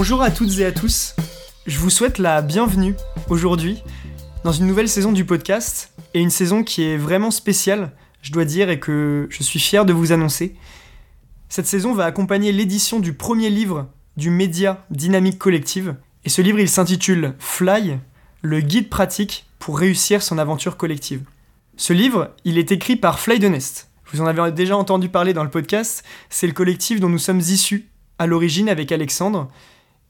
Bonjour à toutes et à tous. Je vous souhaite la bienvenue aujourd'hui dans une nouvelle saison du podcast et une saison qui est vraiment spéciale, je dois dire, et que je suis fier de vous annoncer. Cette saison va accompagner l'édition du premier livre du média Dynamique Collective et ce livre il s'intitule Fly, le guide pratique pour réussir son aventure collective. Ce livre, il est écrit par Fly de Nest. Vous en avez déjà entendu parler dans le podcast, c'est le collectif dont nous sommes issus à l'origine avec Alexandre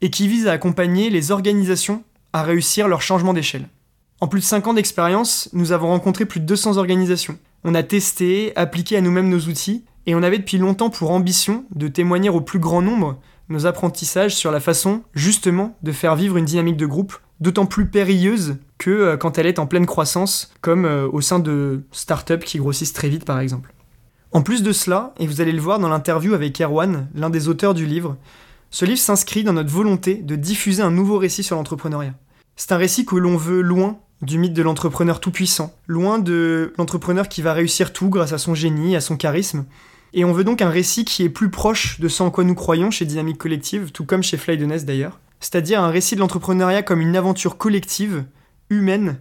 et qui vise à accompagner les organisations à réussir leur changement d'échelle. En plus de 5 ans d'expérience, nous avons rencontré plus de 200 organisations. On a testé, appliqué à nous-mêmes nos outils, et on avait depuis longtemps pour ambition de témoigner au plus grand nombre nos apprentissages sur la façon, justement, de faire vivre une dynamique de groupe, d'autant plus périlleuse que euh, quand elle est en pleine croissance, comme euh, au sein de startups qui grossissent très vite par exemple. En plus de cela, et vous allez le voir dans l'interview avec Erwan, l'un des auteurs du livre, ce livre s'inscrit dans notre volonté de diffuser un nouveau récit sur l'entrepreneuriat. C'est un récit que l'on veut loin du mythe de l'entrepreneur tout-puissant, loin de l'entrepreneur qui va réussir tout grâce à son génie, à son charisme. Et on veut donc un récit qui est plus proche de ce en quoi nous croyons chez Dynamique Collective, tout comme chez Fly d'ailleurs. C'est-à-dire un récit de l'entrepreneuriat comme une aventure collective, humaine,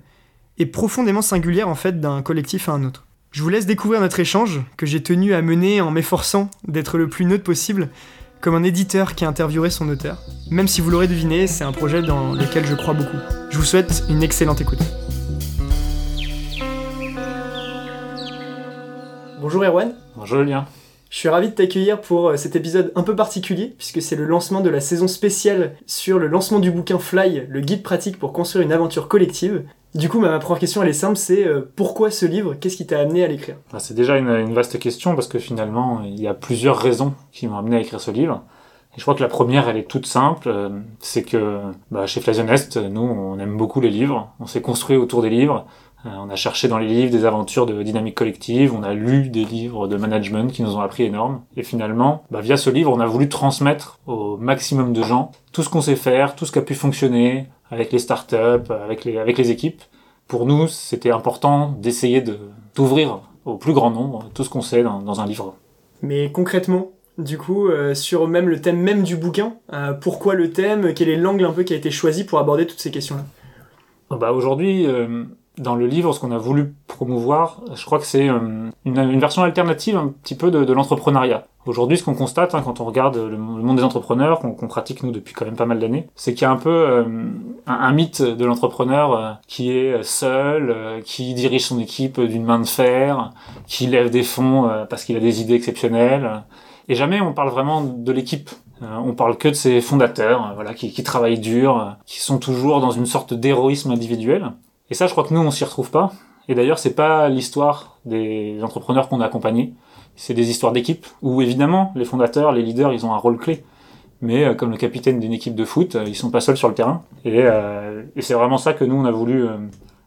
et profondément singulière en fait d'un collectif à un autre. Je vous laisse découvrir notre échange, que j'ai tenu à mener en m'efforçant d'être le plus neutre possible, comme un éditeur qui interviewerait son auteur. Même si vous l'aurez deviné, c'est un projet dans lequel je crois beaucoup. Je vous souhaite une excellente écoute. Bonjour Erwan. Bonjour Julien. Je suis ravi de t'accueillir pour euh, cet épisode un peu particulier, puisque c'est le lancement de la saison spéciale sur le lancement du bouquin Fly, le guide pratique pour construire une aventure collective. Du coup, ma première question, elle est simple, c'est euh, pourquoi ce livre? Qu'est-ce qui t'a amené à l'écrire? Bah, C'est déjà une, vaste question, parce que finalement, il y a plusieurs raisons qui m'ont amené à écrire ce livre. Je crois que la première, elle est toute simple, euh, c'est que bah, chez Flasionest, nous, on aime beaucoup les livres, on s'est construit autour des livres, on a cherché dans les livres des aventures de dynamique collective, on a lu des livres de management qui nous ont appris énorme. Et finalement, bah, via ce livre, on a voulu transmettre au maximum de gens tout ce qu'on sait faire, tout ce qui a pu fonctionner avec les startups, avec les, avec les équipes. Pour nous, c'était important d'essayer de, d'ouvrir au plus grand nombre tout ce qu'on sait dans, un livre. Mais concrètement, du coup, euh, sur même le thème même du bouquin, euh, pourquoi le thème? Quel est l'angle un peu qui a été choisi pour aborder toutes ces questions-là? Bah aujourd'hui, dans le livre, ce qu'on a voulu promouvoir, je crois que c'est euh, une, version alternative un petit peu de, l'entrepreneuriat. Aujourd'hui, ce qu'on constate hein, quand on regarde le, monde des entrepreneurs, qu'on pratique nous depuis quand même pas mal d'années, c'est qu'il y a un peu euh, un, mythe de l'entrepreneur euh, qui est seul, qui dirige son équipe d'une main de fer, qui lève des fonds parce qu'il a des idées exceptionnelles. Et jamais on parle vraiment de l'équipe. on parle que de ses fondateurs, voilà, qui, qui travaillent dur, qui sont toujours dans une sorte d'héroïsme individuel. Et ça, je crois que nous, on s'y retrouve pas. Et d'ailleurs, c'est pas l'histoire des entrepreneurs qu'on a accompagnés. C'est des histoires d'équipe où évidemment, les fondateurs, les leaders, ils ont un rôle clé. Mais euh, comme le capitaine d'une équipe de foot, euh, ils sont pas seuls sur le terrain. Et, euh, et c'est vraiment ça que nous, on a voulu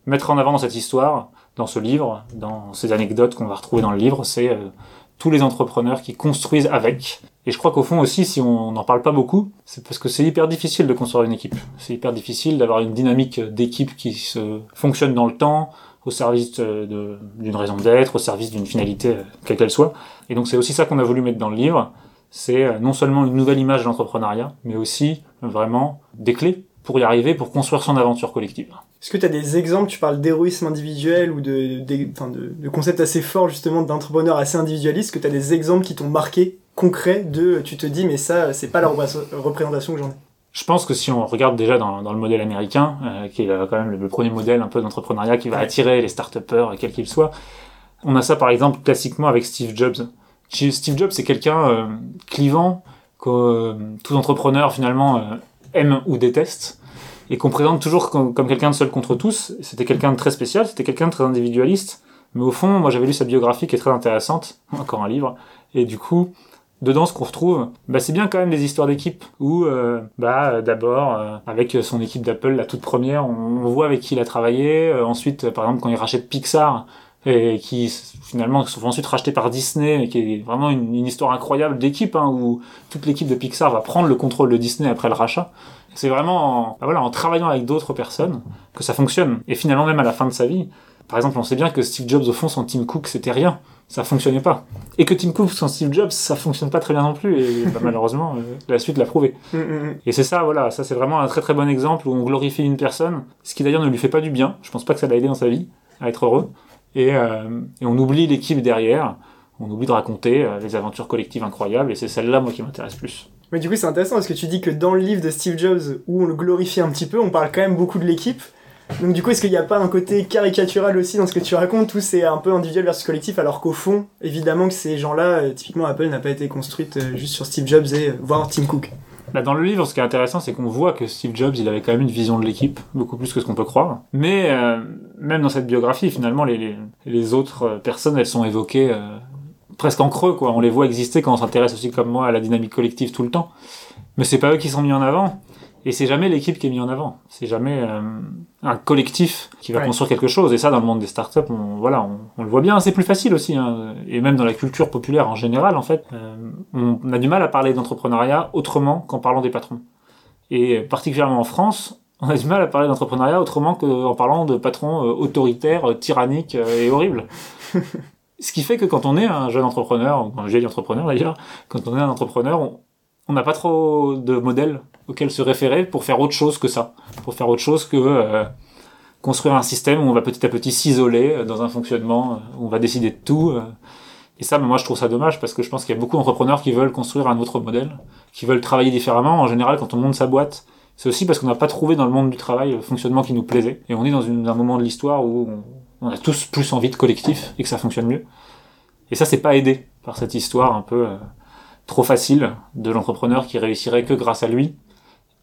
mettre en avant dans cette histoire, dans ce livre, dans ces anecdotes qu'on va retrouver dans le livre. C'est tous les entrepreneurs qui construisent avec. Et je crois qu'au fond aussi, si on n'en parle pas beaucoup, c'est parce que c'est hyper difficile de construire une équipe. C'est hyper difficile d'avoir une dynamique d'équipe qui se fonctionne dans le temps, au service d'une raison d'être, au service d'une finalité, euh, quelle qu'elle soit. Et donc c'est aussi ça qu'on a voulu mettre dans le livre. C'est euh, non seulement une nouvelle image de l'entrepreneuriat, mais aussi vraiment des clés pour y arriver, pour construire son aventure collective. Est-ce que tu as des exemples, tu parles d'héroïsme individuel ou de, de, de, concepts assez forts justement d'entrepreneurs assez individualistes, que tu as des exemples qui t'ont marqué, concrets, de tu te dis mais ça c'est pas la représentation que j'en ai je pense que si on regarde déjà dans, dans le modèle américain, euh, qui est quand même le, premier modèle un peu d'entrepreneuriat qui va attirer les start-upers, quels qu'ils soient, on a ça par exemple classiquement avec Steve Jobs. Steve Jobs c'est quelqu'un euh, clivant que euh, tout entrepreneur finalement aime ou déteste et qu'on présente toujours comme, quelqu'un de seul contre tous. C'était quelqu'un de très spécial, c'était quelqu'un de très individualiste. Mais au fond, moi j'avais lu sa biographie qui est très intéressante, encore un livre, et du coup, dedans ce qu'on retrouve, bah, c'est bien quand même des histoires d'équipe où euh, bah d'abord euh, avec son équipe d'Apple la toute première, on, voit avec qui il a travaillé. Euh, ensuite, par exemple, quand il rachète Pixar et qui finalement sont ensuite rachetés par Disney, et qui est vraiment une, histoire incroyable d'équipe hein, où toute l'équipe de Pixar va prendre le contrôle de Disney après le rachat. C'est vraiment en, bah voilà, en travaillant avec d'autres personnes que ça fonctionne. Et finalement, même à la fin de sa vie, Par exemple, on sait bien que Steve Jobs, au fond, son Tim Cook, c'était rien. Ça fonctionnait pas. Et que Tim Cook, son Steve Jobs, ça fonctionne pas très bien non plus. Et bah, malheureusement, euh, la suite l'a prouvé. Mm, mm, mm. Et c'est ça, voilà, ça c'est vraiment un très très bon exemple où on glorifie une personne, ce qui d'ailleurs ne lui fait pas du bien. Je pense pas que ça l'a aidé dans sa vie à être heureux. Et, euh, et on oublie l'équipe derrière. On oublie de raconter euh, les aventures collectives incroyables. Et c'est celle-là, moi, qui m'intéresse plus. Mais du coup, c'est intéressant parce que tu dis que dans le livre de Steve Jobs, où on le glorifie un petit peu, on parle quand même beaucoup de l'équipe. Donc du coup, est-ce qu'il n'y a pas un côté caricatural aussi dans ce que tu racontes, où c'est un peu individuel versus collectif, alors qu'au fond, évidemment que ces gens-là, euh, typiquement Apple n'a pas été construite euh, juste sur Steve Jobs et euh, voire Tim Cook. Bah, dans le livre, ce qui est intéressant, c'est qu'on voit que Steve Jobs, il avait quand même une vision de l'équipe, beaucoup plus que ce qu'on peut croire. Mais même dans cette biographie, finalement, les, autres personnes, elles sont évoquées presque en creux. On les voit exister quand on s'intéresse aussi, comme moi, à la dynamique collective tout le temps. Mais c'est pas eux qui sont mis en avant. Et c'est jamais l'équipe qui est mise en avant. C'est jamais euh, un collectif qui va Ouais. construire quelque chose. Et ça, dans le monde des startups, on, voilà, on, on le voit bien. C'est plus facile aussi. hein. Et même dans la culture populaire en général, en fait, euh, on a du mal à parler d'entrepreneuriat autrement qu'en parlant des patrons. Et particulièrement en France, on a du mal à parler d'entrepreneuriat autrement qu'en parlant de patrons euh, autoritaires, euh, tyranniques et horribles. Ce qui fait que quand on est un jeune entrepreneur, ou un vieil entrepreneur d'ailleurs, quand on est un entrepreneur, on- on n'a pas trop de modèles auxquels se référer pour faire autre chose que ça, pour faire autre chose que euh, construire un système où on va petit à petit s'isoler euh, dans un fonctionnement, euh, où on va décider de tout. euh. Et ça, moi, je trouve ça dommage parce que je pense qu'il y a beaucoup d'entrepreneurs qui veulent construire un autre modèle, qui veulent travailler différemment. En général, quand on monte sa boîte, c'est aussi parce qu'on n'a pas trouvé dans le monde du travail le fonctionnement qui nous plaisait. Et on est dans un moment de l'histoire où on, on a tous plus envie de collectif et que ça fonctionne mieux. Et ça, c'est pas aidé par cette histoire un peu euh, trop facile de l'entrepreneur qui réussirait que grâce à lui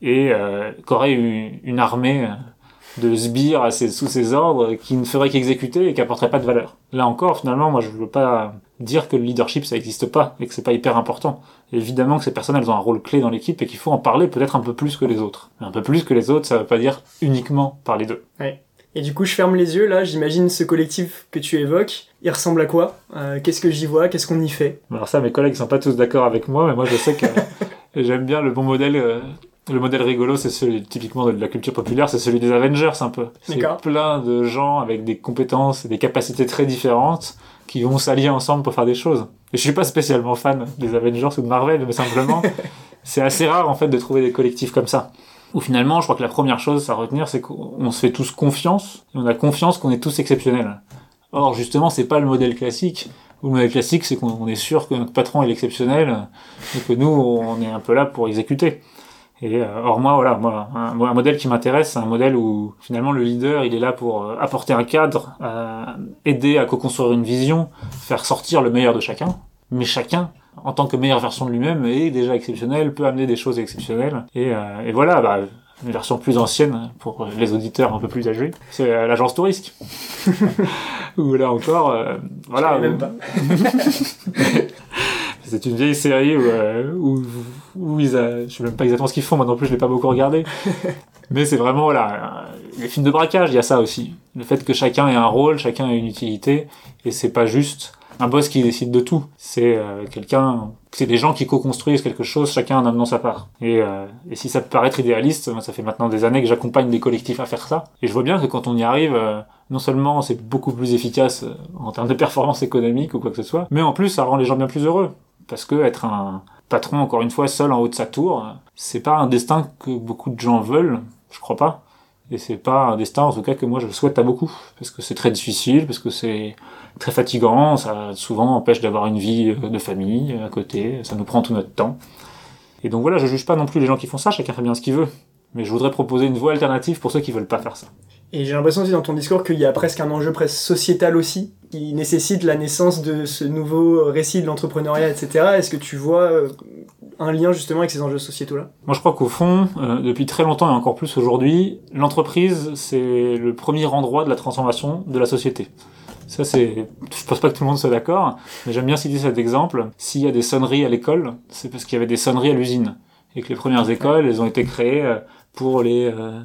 et euh, qu'aurait eu une armée de sbires sous ses ordres qui ne ferait qu'exécuter et qui apporterait pas de valeur. Là encore, finalement, moi, je veux pas dire que le leadership, ça n'existe pas et que c'est pas hyper important. Évidemment que ces personnes, elles ont un rôle clé dans l'équipe et qu'il faut en parler peut-être un peu plus que les autres. Un peu plus que les autres, ça veut pas dire uniquement parler d'eux. Et du coup, je ferme les yeux, là, j'imagine ce collectif que tu évoques. Il ressemble à quoi? Euh, Qu'est-ce que j'y vois? Qu'est-ce qu'on y fait? Alors ça, mes collègues sont pas tous d'accord avec moi, mais moi je sais que j'aime bien le bon modèle. euh, le modèle rigolo, c'est celui typiquement de la culture populaire, c'est celui des Avengers un peu. C'est plein de gens avec des compétences et des capacités très différentes qui vont s'allier ensemble pour faire des choses. Et je suis pas spécialement fan des Avengers ou de Marvel, mais simplement, c'est assez rare en fait de trouver des collectifs comme ça. Où finalement, je crois que la première chose à retenir, c'est qu'on se fait tous confiance, et on a confiance qu'on est tous exceptionnels. Or, justement, c'est pas le modèle classique. Le modèle classique, c'est qu'on on est sûr que notre patron est exceptionnel, et que nous, on est un peu là pour exécuter. Et euh, or moi, voilà, moi, un, moi, un modèle qui m'intéresse, c'est un modèle où finalement le leader, il est là pour euh, apporter un cadre, euh, aider à co-construire une vision, faire sortir le meilleur de chacun. Mais chacun, en tant que meilleure version de lui-même, est déjà exceptionnel, peut amener des choses exceptionnelles. Et, euh, et voilà, bah, une version plus ancienne pour les auditeurs un peu plus âgés, c'est euh, l'agence touriste. Où là encore, euh, voilà. Même pas. c'est une vieille série où, euh, où, où ils a... je sais même pas exactement ce qu'ils font, moi non plus je l'ai pas beaucoup regardé. Mais c'est vraiment, voilà, les films de braquage, il y a ça aussi. Le fait que chacun ait un rôle, chacun ait une utilité, et c'est pas juste un boss qui décide de tout. C'est euh, quelqu'un, c'est des gens qui co-construisent quelque chose, chacun en amenant sa part. Et, euh, et si ça peut paraître idéaliste, ça fait maintenant des années que j'accompagne des collectifs à faire ça. Et je vois bien que quand on y arrive, euh, non seulement c'est beaucoup plus efficace euh, en termes de performance économique ou quoi que ce soit, mais en plus ça rend les gens bien plus heureux. Parce que être un patron, encore une fois, seul en haut de sa tour, euh, c'est pas un destin que beaucoup de gens veulent, je crois pas. Et c'est pas un destin, en tout cas, que moi je souhaite à beaucoup. Parce que c'est très difficile, parce que c'est très fatigant, ça souvent empêche d'avoir une vie euh, de famille euh, à côté, ça nous prend tout notre temps. Et donc voilà, je juge pas non plus les gens qui font ça, chacun fait bien ce qu'il veut. Mais je voudrais proposer une voie alternative pour ceux qui veulent pas faire ça. Et j'ai l'impression aussi dans ton discours qu'il y a presque un enjeu presque sociétal aussi, qui nécessite la naissance de ce nouveau récit de l'entrepreneuriat, etc. Est-ce que tu vois euh, un lien justement avec ces enjeux sociétaux-là? Moi, je crois qu'au fond, euh, depuis très longtemps et encore plus aujourd'hui, l'entreprise, c'est le premier endroit de la transformation de la société. Ça, c'est, je pense pas que tout le monde soit d'accord, mais j'aime bien citer cet exemple. S'il y a des sonneries à l'école, c'est parce qu'il y avait des sonneries à l'usine. Et que les premières écoles, elles ont été créées euh, pour les, euh,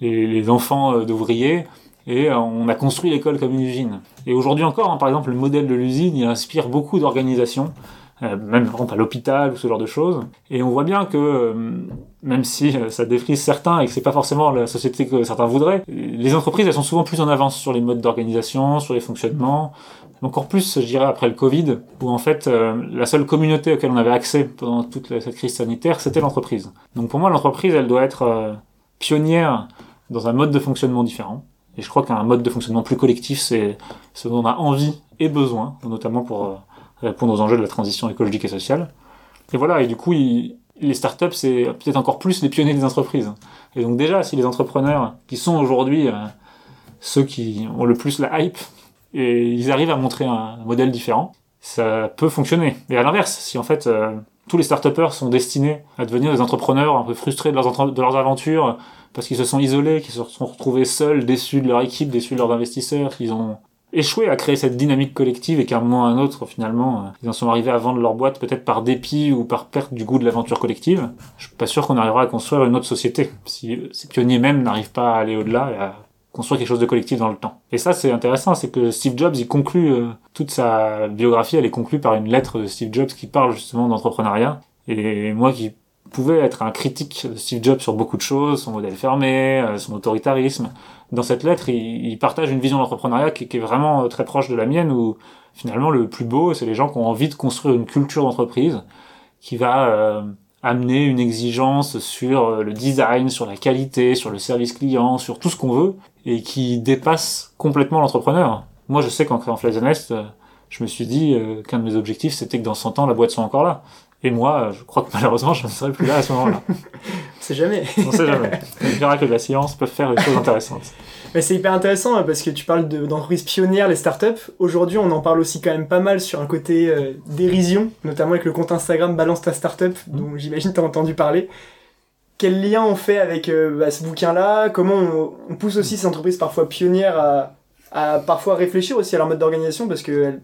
les, les enfants euh, d'ouvriers. Et euh, on a construit l'école comme une usine. Et aujourd'hui encore, hein, par exemple, le modèle de l'usine, il inspire beaucoup d'organisations euh, même par exemple à l'hôpital ou ce genre de choses. Et on voit bien que même si ça défrise certains et que c'est pas forcément la société que certains voudraient, les entreprises elles sont souvent plus en avance sur les modes d'organisation, sur les fonctionnements. Encore plus, je dirais, après le Covid, où en fait la seule communauté auquel on avait accès pendant toute cette crise sanitaire, c'était l'entreprise. Donc pour moi, l'entreprise, elle doit être pionnière dans un mode de fonctionnement différent. Et je crois qu'un mode de fonctionnement plus collectif, c'est ce dont on a envie et besoin, notamment pour répondre aux enjeux de la transition écologique et sociale. Et voilà, et du coup, les startups, c'est peut-être encore plus les pionniers des entreprises. Et donc déjà, si les entrepreneurs, qui sont aujourd'hui euh, ceux qui ont le plus la hype, et ils arrivent à montrer un modèle différent, ça peut fonctionner. Et à l'inverse, si en fait euh, tous les start sont destinés à devenir des entrepreneurs un peu frustrés de leurs, de leurs aventures, parce qu'ils se sont isolés, qu'ils se sont retrouvés seuls, déçus de leur équipe, déçus de leurs investisseurs, qu'ils ont échoué à créer cette dynamique collective et qu'à un moment ou à un autre, finalement, euh, ils en sont arrivés à vendre leur boîte peut-être par dépit ou par perte du goût de l'aventure collective. Je suis pas sûr qu'on arrivera à construire une autre société. Si ces pionniers même n'arrivent pas à aller au-delà et à construire quelque chose de collectif dans le temps. Et ça, c'est intéressant, c'est que Steve Jobs, il conclut euh, toute sa biographie, elle est conclue par une lettre de Steve Jobs qui parle justement d'entrepreneuriat. Et moi qui pouvait être un critique de Steve Jobs sur beaucoup de choses, son modèle fermé, euh, son autoritarisme. Dans cette lettre, il, partage une vision d'entrepreneuriat qui, est vraiment euh, très proche de la mienne, où finalement le plus beau, c'est les gens qui ont envie de construire une culture d'entreprise qui va euh, amener une exigence sur le design, sur la qualité, sur le service client, sur tout ce qu'on veut, et qui dépasse complètement l'entrepreneur. Moi, je sais qu'en créant Flazenest, je me suis dit qu'un de mes objectifs, c'était que dans 100 ans, la boîte soit encore là. Et moi, je crois que malheureusement, je ne serai plus là à ce moment-là. on sait jamais. on sait jamais. Les miracles de la science peuvent faire des choses intéressantes. Mais c'est hyper intéressant hein, parce que tu parles d'entreprises pionnières, les startups. Aujourd'hui, on en parle aussi quand même pas mal sur un côté euh, dérision, notamment avec le compte Instagram Balance ta startup, dont j'imagine tu as entendu parler. Quel lien on fait avec euh, bah, ce bouquin-là? Comment on, pousse aussi ces entreprises parfois pionnières à, à parfois réfléchir aussi à leur mode d'organisation parce qu'elles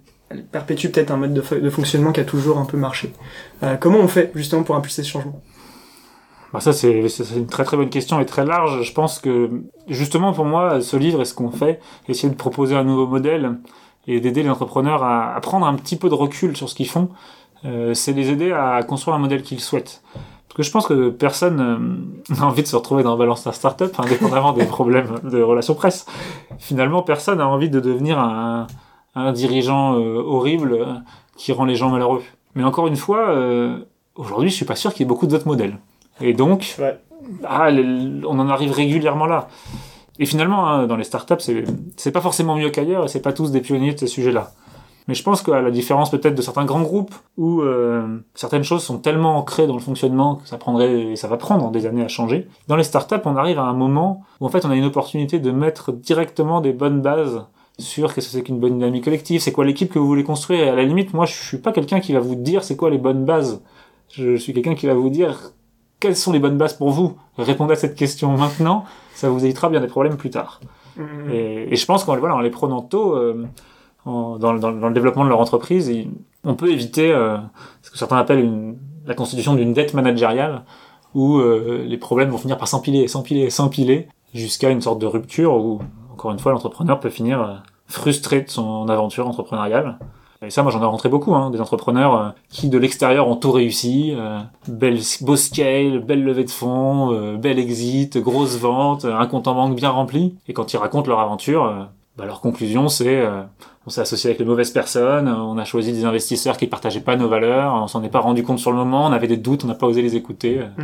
perpétue peut-être un mode de, fonctionnement qui a toujours un peu marché. Euh, comment on fait justement pour impulser ce changement? Bah ça c'est une très très bonne question et très large. Je pense que justement pour moi ce livre est ce qu'on fait, essayer de proposer un nouveau modèle et d'aider les entrepreneurs à, prendre un petit peu de recul sur ce qu'ils font, euh, c'est les aider à construire un modèle qu'ils souhaitent. Parce que je pense que personne euh, n'a envie de se retrouver dans Balance ta startup, indépendamment des problèmes de relations presse. Finalement, personne n'a envie de devenir un, un dirigeant euh, horrible euh, qui rend les gens malheureux. Mais encore une fois, euh, aujourd'hui, je suis pas sûr qu'il y ait beaucoup d'autres modèles. Et donc, ah, on en arrive régulièrement là. Et finalement, hein, dans les startups, c'est, pas forcément mieux qu'ailleurs, et c'est pas tous des pionniers de ces sujets-là. Mais je pense qu'à la différence peut-être de certains grands groupes, où certaines choses sont tellement ancrées dans le fonctionnement que ça prendrait, et ça va prendre des années à changer, dans les startups, on arrive à un moment où en fait on a une opportunité de mettre directement des bonnes bases sur qu'est-ce que c'est qu'une bonne dynamique collective, c'est quoi l'équipe que vous voulez construire? Et à la limite, moi, je suis pas quelqu'un qui va vous dire c'est quoi les bonnes bases. Je suis quelqu'un qui va vous dire quelles sont les bonnes bases pour vous? Répondez à cette question maintenant, ça vous évitera bien des problèmes plus tard. Mm-hmm. Et, je pense qu'en voilà, en les prenant tôt, euh, dans, dans, le développement de leur entreprise, on peut éviter euh, ce que certains appellent une, la constitution d'une dette managériale, où euh, les problèmes vont finir par s'empiler, s'empiler, s'empiler, jusqu'à une sorte de rupture où encore une fois, l'entrepreneur peut finir euh, frustré de son aventure entrepreneuriale. Et ça, moi, j'en ai rencontré beaucoup, hein, des entrepreneurs euh, qui, de l'extérieur, ont tout réussi. Euh, belle, beau scale, belle levée de fonds, euh, belle exit, grosse vente, un compte en banque bien rempli. Et quand ils racontent leur aventure, bah, leur conclusion, c'est on s'est associé avec les mauvaises personnes, on a choisi des investisseurs qui partageaient pas nos valeurs, on s'en est pas rendu compte sur le moment, on avait des doutes, on n'a pas osé les écouter. Mm.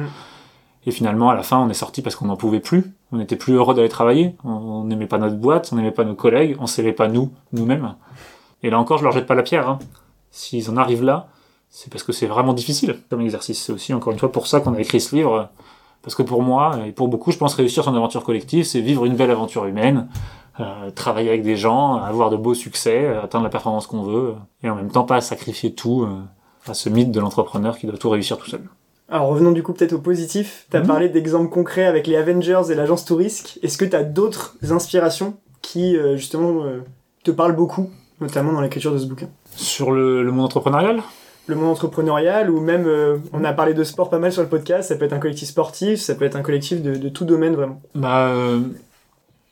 Et finalement, à la fin, on est sorti parce qu'on n'en pouvait plus. On n'était plus heureux d'aller travailler. On n'aimait pas notre boîte, on n'aimait pas nos collègues, on s'aimait pas nous, nous-mêmes. Et là encore, je leur jette pas la pierre. Hein. S'ils en arrivent là, c'est parce que c'est vraiment difficile comme exercice. C'est aussi, encore une fois, pour ça qu'on a écrit ce livre. Parce que pour moi, et pour beaucoup, je pense réussir son aventure collective, c'est vivre une belle aventure humaine, euh, travailler avec des gens, avoir de beaux succès, atteindre la performance qu'on veut, et en même temps pas sacrifier tout euh, à ce mythe de l'entrepreneur qui doit tout réussir tout seul. Alors revenons du coup peut-être au positif. Tu as mhm. parlé d'exemples concrets avec les Avengers et l'agence Touriste. Est-ce que tu as d'autres inspirations qui euh, justement euh, te parlent beaucoup, notamment dans l'écriture de ce bouquin? Sur le, monde entrepreneurial? Le monde entrepreneurial ou même euh, on a parlé de sport pas mal sur le podcast. Ça peut être un collectif sportif, ça peut être un collectif de, tout domaine vraiment. Bah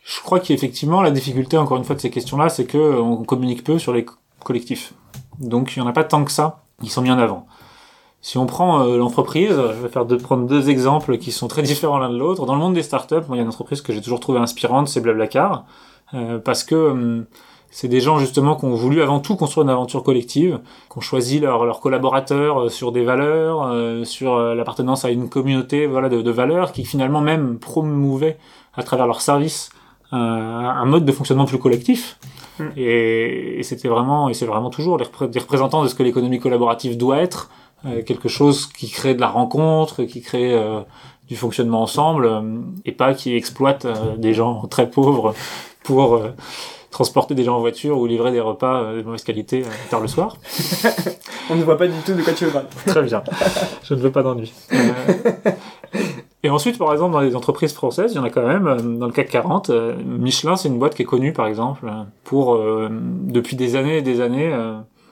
je crois qu'effectivement la difficulté encore une fois de ces questions-là, c'est que on communique peu sur les collectifs. Donc il y en a pas tant que ça ils sont mis en avant. Si on prend euh, l'entreprise, je vais faire deux, prendre deux exemples qui sont très différents l'un de l'autre. Dans le monde des startups, moi, il y a une entreprise que j'ai toujours trouvé inspirante, c'est Blablacar, euh, parce que hum, c'est des gens justement qui ont voulu avant tout construire une aventure collective, qui ont choisi leurs collaborateurs euh, sur des valeurs, euh, sur l'appartenance à une communauté voilà, de, de, valeurs, qui finalement même promouvaient à travers leurs services un mode de fonctionnement plus collectif. Mm. Et, et c'était vraiment, et c'est vraiment toujours des représentants de ce que l'économie collaborative doit être, euh, quelque chose qui crée de la rencontre, qui crée euh, du fonctionnement ensemble, euh, et pas qui exploite des gens très pauvres pour transporter des gens en voiture ou livrer des repas de mauvaise qualité tard le soir. On ne voit pas du tout de quoi tu veux parler. Très bien. Je ne veux pas d'ennui. Et ensuite, par exemple, dans les entreprises françaises, il y en a quand même, dans le CAC 40, Michelin, c'est une boîte qui est connue, par exemple, pour, depuis des années et des années,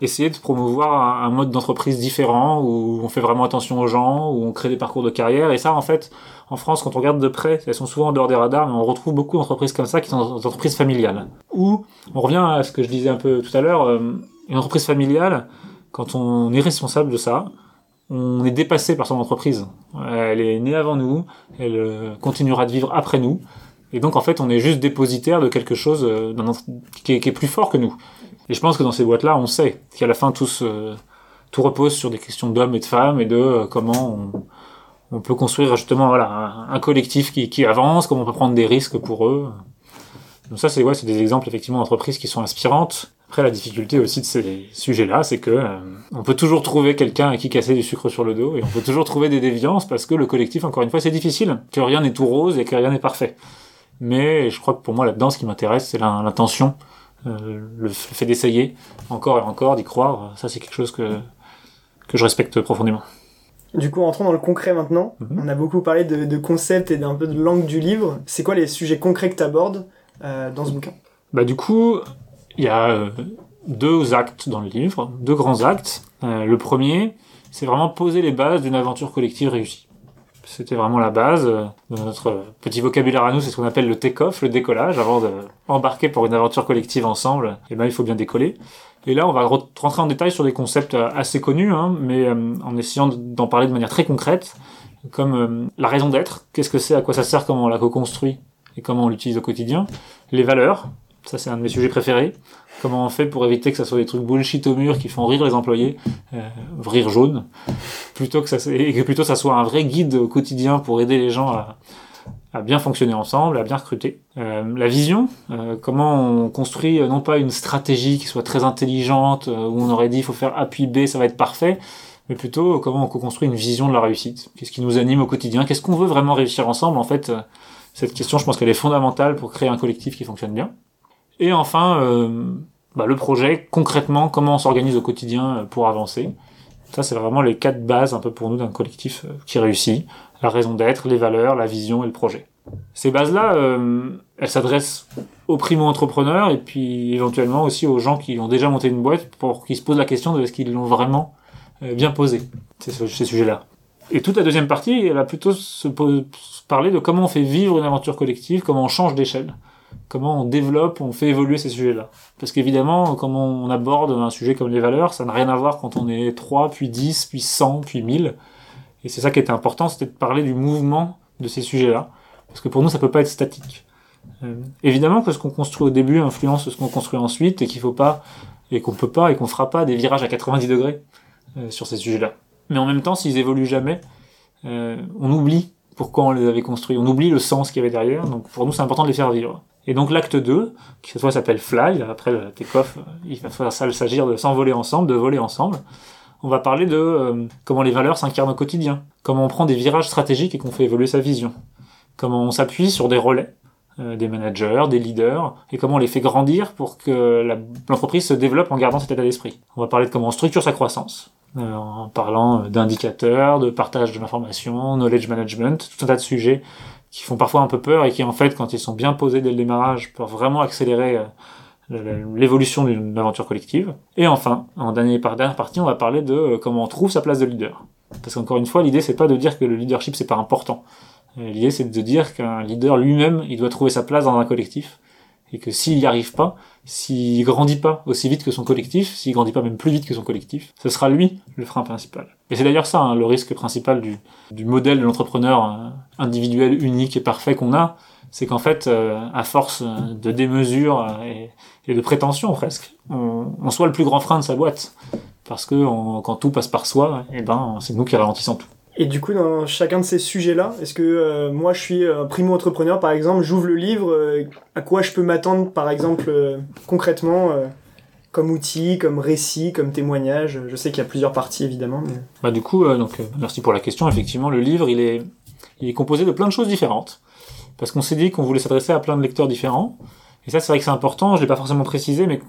essayer de promouvoir un, mode d'entreprise différent où on fait vraiment attention aux gens, où on crée des parcours de carrière. Et ça, en fait, en France, quand on regarde de près, elles sont souvent en dehors des radars, mais on retrouve beaucoup d'entreprises comme ça qui sont des entreprises familiales. Ou, on revient à ce que je disais un peu tout à l'heure, euh, une entreprise familiale, quand on est responsable de ça, on est dépassé par son entreprise. Elle est née avant nous, elle euh, continuera de vivre après nous. Et donc, en fait, on est juste dépositaire de quelque chose euh, qui est plus fort que nous. Et je pense que dans ces boîtes-là, on sait qu'à la fin, tout, tout repose sur des questions d'hommes et de femmes et de euh, comment on, peut construire justement voilà, un, collectif qui, qui, avance, comment on peut prendre des risques pour eux. Donc ça, c'est ouais, des exemples effectivement d'entreprises qui sont inspirantes. Après, la difficulté aussi de ces sujets-là, c'est que euh, on peut toujours trouver quelqu'un à qui casser du sucre sur le dos et on peut toujours trouver des déviances parce que le collectif, encore une fois, c'est difficile, que rien n'est tout rose et que rien n'est parfait. Mais je crois que pour moi, là-dedans, ce qui m'intéresse, c'est l'intention le fait d'essayer encore et encore, d'y croire, ça c'est quelque chose que, que je respecte profondément. Du coup, entrons dans le concret maintenant. Mhm. On a beaucoup parlé de, de concepts et d'un peu de langue du livre. C'est quoi les sujets concrets que tu abordes euh, dans ce bouquin? Bah du coup, il y a euh, deux actes dans le livre, deux grands actes. le premier, c'est vraiment poser les bases d'une aventure collective réussie. C'était vraiment la base de notre petit vocabulaire à nous, c'est ce qu'on appelle le take-off, le décollage. Avant d'embarquer pour une aventure collective ensemble, et eh ben, il faut bien décoller. Et là, on va rentrer en détail sur des concepts assez connus, hein, mais euh, en essayant d'en parler de manière très concrète, comme euh, la raison d'être, qu'est-ce que c'est, à quoi ça sert, comment on la co-construit et comment on l'utilise au quotidien, les valeurs, ça c'est un de mes sujets préférés, comment on fait pour éviter que ça soit des trucs bullshit au mur qui font rire les employés, euh, rire jaune, plutôt que ça et que plutôt ça soit un vrai guide au quotidien pour aider les gens à, à bien fonctionner ensemble, à bien recruter. Euh, la vision, euh, comment on construit euh, non pas une stratégie qui soit très intelligente, euh, où on aurait dit il faut faire A puis B, ça va être parfait, mais plutôt comment on construit une vision de la réussite. Qu'est-ce qui nous anime au quotidien? Qu'est-ce qu'on veut vraiment réussir ensemble? En fait, cette question, je pense qu'elle est fondamentale pour créer un collectif qui fonctionne bien. Et enfin, bah, le projet, concrètement, comment on s'organise au quotidien pour avancer. Ça, c'est vraiment les quatre bases un peu pour nous d'un collectif euh, qui réussit. La raison d'être, les valeurs, la vision et le projet. Ces bases-là, euh, elles s'adressent aux primo-entrepreneurs et puis éventuellement aussi aux gens qui ont déjà monté une boîte pour qu'ils se posent la question de est-ce qu'ils l'ont vraiment euh, bien posé, ces, ces sujets-là. Et toute la deuxième partie, elle va plutôt se parler de comment on fait vivre une aventure collective, comment on change d'échelle comment on développe, on fait évoluer ces sujets-là. Parce qu'évidemment, comment on aborde un sujet comme les valeurs, ça n'a rien à voir quand on est 3, puis 10, puis 100, puis 1000. Et c'est ça qui était important, c'était de parler du mouvement de ces sujets-là. Parce que pour nous, ça peut pas être statique. Euh, évidemment que ce qu'on construit au début influence ce qu'on construit ensuite et qu'il faut pas, et qu'on peut pas, et qu'on fera pas des virages à 90 degrés euh, sur ces sujets-là. Mais en même temps, s'ils évoluent jamais, euh, on oublie pourquoi on les avait construits, on oublie le sens qu'il y avait derrière, donc pour nous c'est important de les faire vivre. Et donc l'acte 2, qui cette fois s'appelle Fly, après le take-off, il va s'agir de s'envoler ensemble, de voler ensemble. On va parler de euh, comment les valeurs s'incarnent au quotidien, comment on prend des virages stratégiques et qu'on fait évoluer sa vision, comment on s'appuie sur des relais, euh, des managers, des leaders, et comment on les fait grandir pour que l'entreprise se développe en gardant cet état d'esprit. On va parler de comment on structure sa croissance, euh, en parlant d'indicateurs, de partage de l'information, knowledge management, tout un tas de sujets qui font parfois un peu peur et qui en fait quand ils sont bien posés dès le démarrage peuvent vraiment accélérer euh, l'évolution d'une aventure collective. Et enfin, en dernier par dernière partie, on va parler de euh, comment on trouve sa place de leader. Parce qu'encore une fois, l'idée c'est pas de dire que le leadership c'est pas important. Euh, l'idée c'est de dire qu'un leader lui-même, il doit trouver sa place dans un collectif. Et que s'il n'y arrive pas, s'il grandit pas aussi vite que son collectif, s'il grandit pas même plus vite que son collectif, ce sera lui le frein principal. Et c'est d'ailleurs ça hein, le risque principal du, du modèle de l'entrepreneur euh, individuel, unique et parfait qu'on a, c'est qu'en fait, euh, à force de démesure euh, et, de prétention presque, on, on, soit le plus grand frein de sa boîte. Parce que quand tout passe par soi, et eh ben, c'est nous qui ralentissons tout. Et du coup, dans chacun de ces sujets-là, est-ce que euh, moi je suis un primo-entrepreneur par exemple, j'ouvre le livre, euh, à quoi je peux m'attendre par exemple euh, concrètement comme outil, comme récit, comme témoignage? Je sais qu'il y a plusieurs parties évidemment. Bah du coup, donc merci pour la question. Effectivement, le livre il est il est composé de plein de choses différentes parce qu'on s'est dit qu'on voulait s'adresser à plein de lecteurs différents. Et ça, c'est vrai que c'est important. Je l'ai pas forcément précisé, mais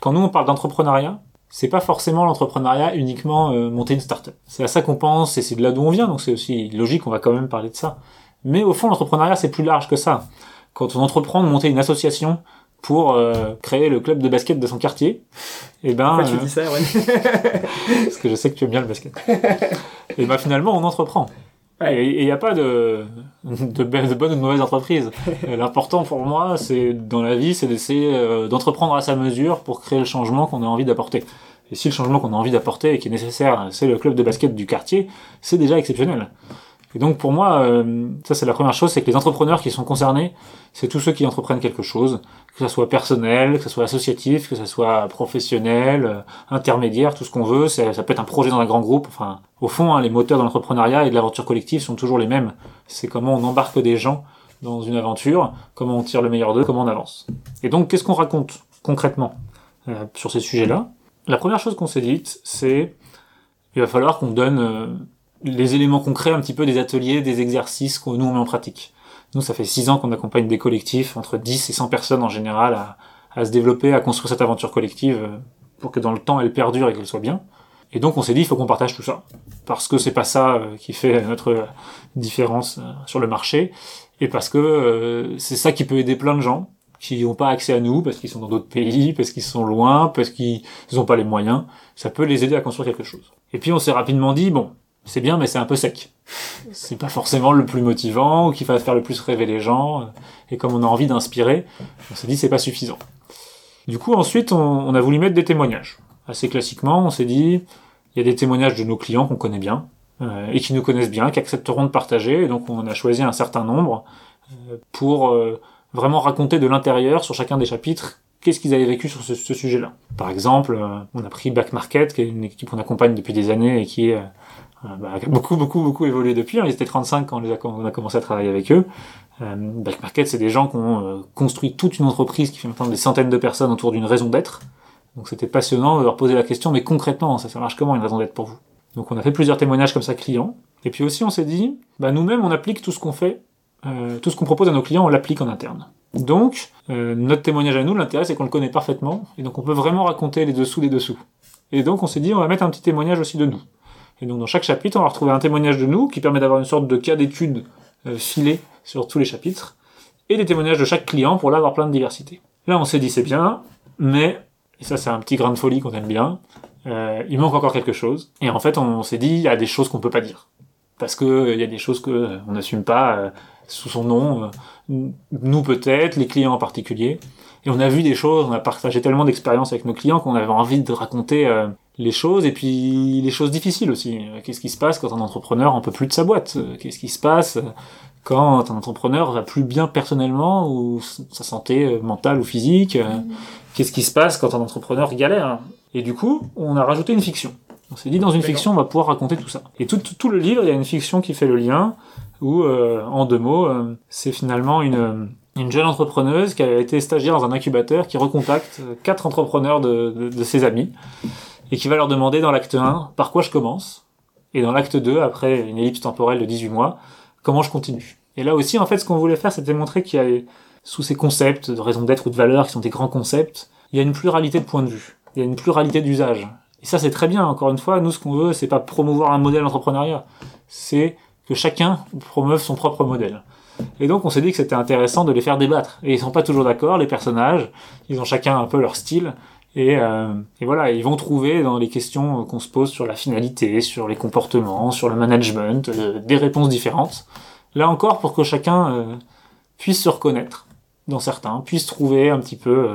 quand nous on parle d'entrepreneuriat, c'est pas forcément l'entrepreneuriat uniquement euh, monter une start-up. C'est à ça qu'on pense et c'est de là d'où on vient, donc c'est aussi logique, on va quand même parler de ça. Mais au fond, l'entrepreneuriat, c'est plus large que ça. Quand on entreprend de monter une association pour euh, créer le club de basket de son quartier, et eh ben... Pourquoi tu dis ça, ouais Parce que je sais que tu aimes bien le basket. et ben finalement, on entreprend. Et il n'y a pas de, de, de, bonne ou de mauvaise entreprise. L'important pour moi, c'est dans la vie, c'est d'essayer euh, d'entreprendre à sa mesure pour créer le changement qu'on a envie d'apporter. Et si le changement qu'on a envie d'apporter et qui est nécessaire, c'est le club de basket du quartier, c'est déjà exceptionnel. Et donc pour moi, euh, ça c'est la première chose, c'est que les entrepreneurs qui sont concernés, c'est tous ceux qui entreprennent quelque chose, que ça soit personnel, que ça soit associatif, que ça soit professionnel, euh, intermédiaire, tout ce qu'on veut. Ça, peut être un projet dans un grand groupe. Enfin, au fond, hein, les moteurs de l'entrepreneuriat et de l'aventure collective sont toujours les mêmes. C'est comment on embarque des gens dans une aventure, comment on tire le meilleur d'eux, comment on avance. Et donc, qu'est-ce qu'on raconte concrètement euh, sur ces sujets-là? La première chose qu'on s'est dite, c'est il va falloir qu'on donne les éléments concrets un petit peu des ateliers, des exercices que nous on met en pratique. Nous, ça fait six ans qu'on accompagne des collectifs, entre 10 et 100 personnes en général, à, à se développer, à construire cette aventure collective euh, pour que dans le temps elle perdure et qu'elle soit bien. Et donc on s'est dit il faut qu'on partage tout ça parce que c'est pas ça euh, qui fait notre différence euh, sur le marché et parce que c'est ça qui peut aider plein de gens qui n'ont pas accès à nous parce qu'ils sont dans d'autres pays, parce qu'ils sont loin, parce qu'ils n'ont pas les moyens. Ça peut les aider à construire quelque chose. Et puis on s'est rapidement dit bon c'est bien, mais c'est un peu sec. C'est pas forcément le plus motivant ou qui va faire le plus rêver les gens. Et comme on a envie d'inspirer, on s'est dit c'est pas suffisant. Du coup, ensuite, on, a voulu mettre des témoignages. Assez classiquement, on s'est dit il y a des témoignages de nos clients qu'on connaît bien euh, et qui nous connaissent bien, qui accepteront de partager. Et donc, on a choisi un certain nombre euh, pour euh, vraiment raconter de l'intérieur sur chacun des chapitres qu'est-ce qu'ils avaient vécu sur ce, sujet-là. Par exemple, on a pris Back Market, qui est une équipe qu'on accompagne depuis des années et qui est bah, beaucoup, beaucoup, beaucoup évolué depuis. Hein. Ils étaient 35 quand on, a, commencé à travailler avec eux. Euh, Market, c'est des gens qui ont euh, construit toute une entreprise qui fait maintenant des centaines de personnes autour d'une raison d'être. Donc c'était passionnant de leur poser la question, mais concrètement, ça, ça marche comment une raison d'être pour vous? Donc on a fait plusieurs témoignages comme ça clients. Et puis aussi on s'est dit, bah, nous-mêmes on applique tout ce qu'on fait, euh, tout ce qu'on propose à nos clients, on l'applique en interne. Donc euh, notre témoignage à nous, l'intérêt c'est qu'on le connaît parfaitement, et donc on peut vraiment raconter les dessous des dessous. Et donc on s'est dit, on va mettre un petit témoignage aussi de nous. Et donc dans chaque chapitre, on va retrouver un témoignage de nous qui permet d'avoir une sorte de cas d'étude euh, filé sur tous les chapitres, et des témoignages de chaque client pour là avoir plein de diversité. Là on s'est dit c'est bien, mais, et ça c'est un petit grain de folie qu'on aime bien, euh, il manque encore quelque chose. Et en fait on s'est dit il y a des choses qu'on peut pas dire. Parce que euh, il y a des choses que euh, on n'assume pas sous son nom, nous peut-être, les clients en particulier. Et on a vu des choses, on a partagé tellement d'expériences avec nos clients qu'on avait envie de raconter les choses et puis les choses difficiles aussi. Qu'est-ce qui se passe quand un entrepreneur en peut plus de sa boîte? Qu'est-ce qui se passe quand un entrepreneur va plus bien personnellement ou sa santé mentale ou physique Qu'est-ce qui se passe quand un entrepreneur galère? Et du coup, on a rajouté une fiction. On s'est dit dans une fiction, on va pouvoir raconter tout ça. Et tout, tout, le livre, il y a une fiction qui fait le lien, où, euh, en deux mots, euh, c'est finalement une, une jeune entrepreneuse qui a été stagiaire dans un incubateur qui recontacte quatre entrepreneurs de, de, de ses amis et qui va leur demander dans l'acte 1 par quoi je commence, et dans l'acte 2, après une ellipse temporelle de 18 mois, comment je continue. Et là aussi, en fait, ce qu'on voulait faire, c'était montrer qu'il y a, sous ces concepts de raison d'être ou de valeur, qui sont des grands concepts, il y a une pluralité de points de vue, il y a une pluralité d'usages. Et ça, c'est très bien, encore une fois, nous, ce qu'on veut, c'est pas promouvoir un modèle entrepreneuriat, c'est que chacun promeuve son propre modèle. Et donc on s'est dit que c'était intéressant de les faire débattre. Et ils sont pas toujours d'accord, les personnages, ils ont chacun un peu leur style, et, euh, et, voilà, ils vont trouver dans les questions qu'on se pose sur la finalité, sur les comportements, sur le management, euh, des réponses différentes. Là encore, pour que chacun euh, puisse se reconnaître dans certains, puisse trouver un petit peu